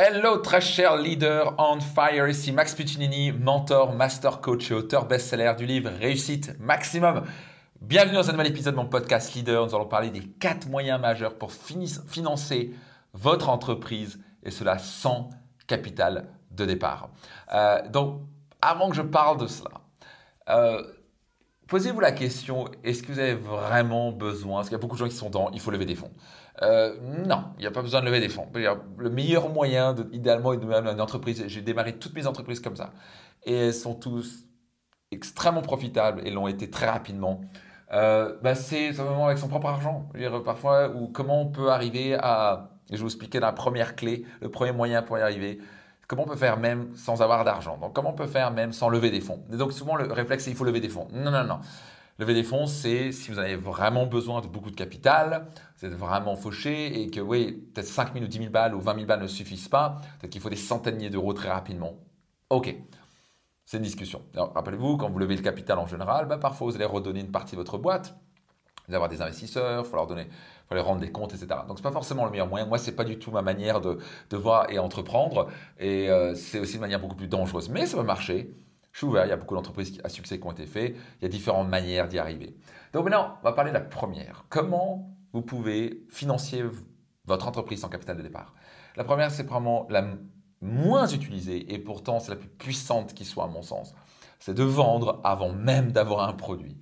Hello très cher leader on fire, ici Max Piccinini, mentor, master coach et auteur best-seller du livre Réussite Maximum. Bienvenue dans un nouvel épisode de mon podcast Leader. Nous allons parler des quatre moyens majeurs pour financer votre entreprise et cela sans capital de départ. Euh, donc, avant que je parle de cela, euh, posez-vous la question, est-ce que vous avez vraiment besoin, parce qu'il y a beaucoup de gens qui sont dans, il faut lever des fonds. Euh, non, il n'y a pas besoin de lever des fonds. Le meilleur moyen, idéalement, de même une entreprise, j'ai démarré toutes mes entreprises comme ça. Et elles sont tous extrêmement profitables et l'ont été très rapidement. Euh, bah c'est simplement avec son propre argent. Parfois, ou comment on peut arriver à. je vais vous expliquer la première clé, le premier moyen pour y arriver. Comment on peut faire même sans avoir d'argent? Donc, comment on peut faire même sans lever des fonds? Et donc, souvent, le réflexe, c'est il faut lever des fonds. Non, non, non. Lever des fonds, c'est si vous avez vraiment besoin de beaucoup de capital, vous êtes vraiment fauché et que, oui, peut-être 5 000 ou 10 000 balles ou 20 000 balles ne suffisent pas, peut-être qu'il faut des centaines d'euros très rapidement. OK, c'est une discussion. Rappelez-vous, quand vous levez le capital en général, bah, parfois vous allez redonner une partie de votre boîte. Vous allez avoir des investisseurs, il faut leur donner, faut leur rendre des comptes, etc. Donc c'est pas forcément le meilleur moyen. Moi, c'est pas du tout ma manière de, de voir et entreprendre, et euh, c'est aussi une manière beaucoup plus dangereuse. Mais ça va marcher. Je suis ouvert, il y a beaucoup d'entreprises à succès qui ont été faites, il y a différentes manières d'y arriver. Donc maintenant, on va parler de la première. Comment vous pouvez financer votre entreprise sans capital de départ? La première, c'est vraiment la moins utilisée, et pourtant c'est la plus puissante qui soit à mon sens. C'est de vendre avant même d'avoir un produit.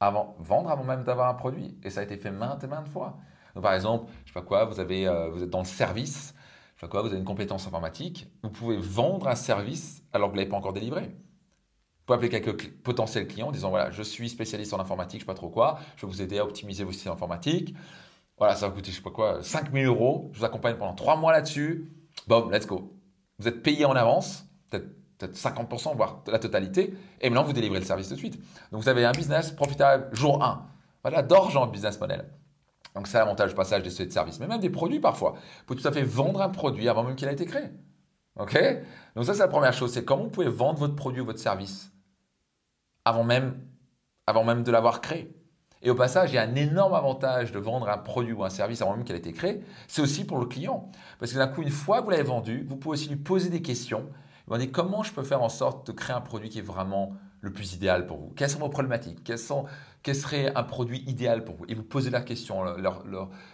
Avant, vendre avant même d'avoir un produit. Et ça a été fait maintes et maintes fois. Par exemple, je sais pas quoi, vous, avez, euh, vous êtes dans le service, sais quoi, vous avez une compétence informatique, vous pouvez vendre un service alors que vous ne l'avez pas encore délivré. Vous pouvez appeler quelques potentiels clients en disant voilà, je suis spécialiste en informatique, je ne sais pas trop quoi, je vais vous aider à optimiser vos systèmes informatiques. Voilà, ça va coûter, je sais pas quoi, 5000 euros. Je vous accompagne pendant 3 mois là-dessus. Boom, let's go. Vous êtes payé en avance, peut-être peut 50%, voire la totalité, et maintenant vous délivrez le service tout de suite. Donc vous avez un business profitable jour 1. Voilà, d'argent business model. Donc c'est l'avantage du passage des sociétés de services, mais même des produits parfois. Vous pouvez tout à fait vendre un produit avant même qu'il ait été créé. OK? Donc ça c'est la première chose, c'est comment vous pouvez vendre votre produit ou votre service avant même, avant même de l'avoir créé. Et au passage, il y a un énorme avantage de vendre un produit ou un service avant même qu'il ait été créé. C'est aussi pour le client. Parce que d'un coup, une fois que vous l'avez vendu, vous pouvez aussi lui poser des questions. Dire comment je peux faire en sorte de créer un produit qui est vraiment le plus idéal pour vous? Quelles sont vos problématiques? Quelles sont, quel serait un produit idéal pour vous? Et vous posez la question, leur,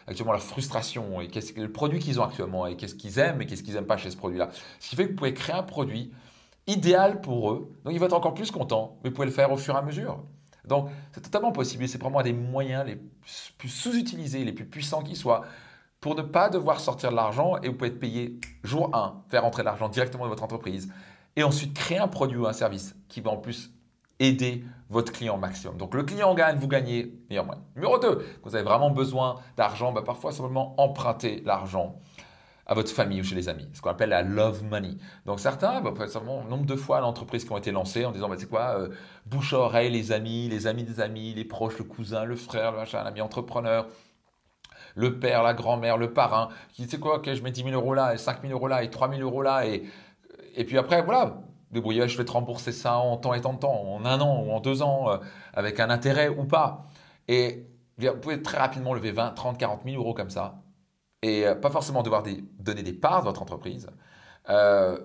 actuellement leur frustration, et qu'est-ce que le produit qu'ils ont actuellement, et qu'est-ce qu'ils aiment et qu'est-ce qu'ils n'aiment pas chez ce produit-là. Ce qui fait que vous pouvez créer un produit idéal pour eux, donc ils vont être encore plus contents, mais vous pouvez le faire au fur et à mesure. Donc c'est totalement possible, c'est vraiment un des moyens les plus sous-utilisés, les plus puissants qui soient, pour ne pas devoir sortir de l'argent, et vous pouvez être payé jour 1, faire entrer l'argent directement dans votre entreprise, et ensuite créer un produit ou un service qui va en plus aider votre client maximum. Donc le client gagne, vous gagnez, meilleur moyen. Numéro 2, vous avez vraiment besoin d'argent, bah, parfois simplement emprunter l'argent à votre famille ou chez les amis, ce qu'on appelle la love money. Donc certains, bah, simplement, nombre de fois l'entreprise qui ont été lancées en disant, bah, c'est quoi, euh, bouche à oreille, les amis, les amis des amis, les proches, le cousin, le frère, le machin, l'ami entrepreneur, le père, la grand-mère, le parrain, qui c'est quoi, je mets 10 000 euros là, et 5 000 euros là, et 3 000 euros là, et, et puis après, voilà, débrouillez je vais te rembourser ça en temps et tant de temps, en un an ou en deux ans, euh, avec un intérêt ou pas. Et vous pouvez très rapidement lever 20, 30, 40 000 euros comme ça, et euh, pas forcément devoir donner des parts de votre entreprise. Euh,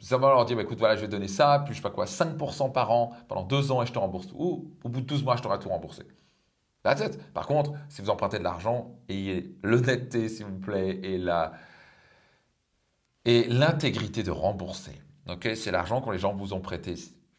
ça va leur dire, bah, écoute, voilà, je vais donner ça, puis je sais pas quoi, 5% par an pendant deux ans et je te rembourse tout. Ou au bout de 12 mois, je t'aurai tout remboursé. Par contre, si vous empruntez de l'argent, ayez l'honnêteté, s'il vous plaît, et la et l'intégrité de rembourser c'est l'argent que les gens vous ont prêté.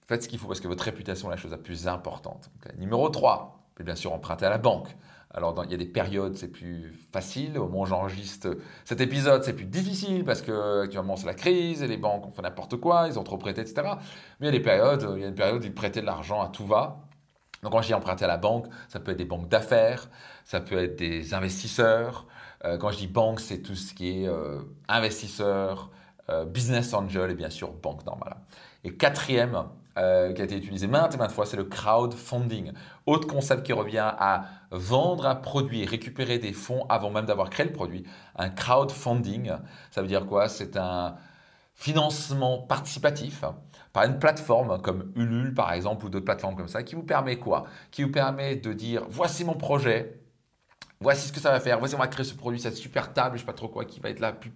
Faites ce qu'il faut parce que votre réputation est la chose la plus importante. Numéro 3, bien sûr emprunter à la banque. Alors, il y a des périodes, c'est plus facile. Au moment où j'enregistre cet épisode, c'est plus difficile parce que actuellement c'est la crise et les banques ont fait n'importe quoi, ils ont trop prêté, etc. Mais il y a des périodes, il y a une période où ils prêtaient de l'argent à tout va. Donc, quand je dis emprunter à la banque, ça peut être des banques d'affaires, ça peut être des investisseurs. Euh, quand je dis banque, c'est tout ce qui est euh, investisseurs, euh, business angel et bien sûr banque normale. Et quatrième, euh, qui a été utilisé maintes et maintes fois, c'est le crowdfunding. Autre concept qui revient à vendre un produit récupérer des fonds avant même d'avoir créé le produit. Un crowdfunding, ça veut dire quoi? C'est un financement participatif par une plateforme comme Ulule par exemple ou d'autres plateformes comme ça qui vous permet quoi? Qui vous permet de dire voici mon projet, Voici ce que ça va faire. Voici, on va créer ce produit, cette super table, je sais pas trop quoi, qui va être la plus,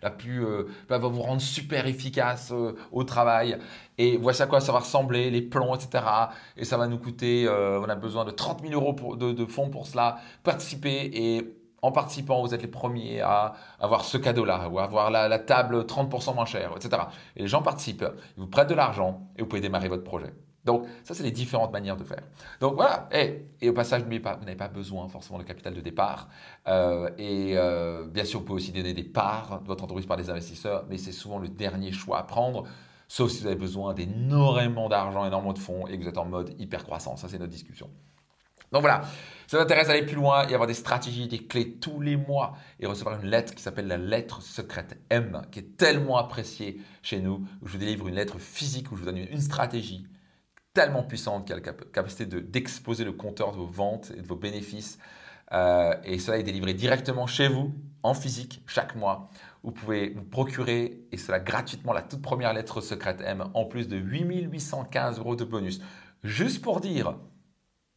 la plus, euh, va vous rendre super efficace euh, au travail. Et voici à quoi ça va ressembler, les plans, etc. Et ça va nous coûter, euh, on a besoin de 30 000 euros pour, de, de, fonds pour cela. Participez et en participant, vous êtes les premiers à avoir ce cadeau-là, ou à avoir la, la table 30% moins chère, etc. Et les gens participent, ils vous prêtent de l'argent et vous pouvez démarrer votre projet. Donc, ça, c'est les différentes manières de faire. Donc, voilà. Et, au passage, vous n'avez pas besoin forcément de capital de départ. Euh, et euh, bien sûr, vous pouvez aussi donner des parts de votre entreprise par des investisseurs, mais c'est souvent le dernier choix à prendre, sauf si vous avez besoin d'énormément d'argent, énormément de fonds et que vous êtes en mode hyper croissance. Ça, c'est notre discussion. Donc voilà, ça vous intéresse d'aller plus loin et avoir des stratégies, des clés tous les mois et recevoir une lettre qui s'appelle la lettre secrète M, qui est tellement appréciée chez nous, où je vous délivre une lettre physique, où je vous donne une stratégie tellement puissante qui a la capacité d'exposer le compteur de vos ventes et de vos bénéfices. Euh, et cela est délivré directement chez vous, en physique, chaque mois. Vous pouvez vous procurer, et cela gratuitement, la toute première lettre secrète M, en plus de 8815 euros de bonus. Juste pour dire,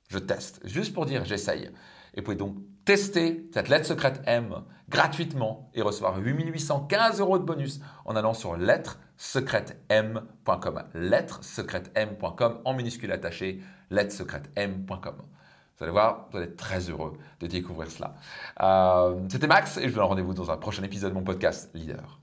je teste, juste pour dire, j'essaye. Et vous pouvez donc tester cette lettre secrète M gratuitement et recevoir 8815 euros de bonus en allant sur lettre-secrète-m.com. Lettre-secrète-m.com en minuscule attaché, lettre-secrète-m.com. Vous allez voir, vous allez être très heureux de découvrir cela. Euh, c'était Max et je vous donne rendez-vous dans un prochain épisode de mon podcast Leader.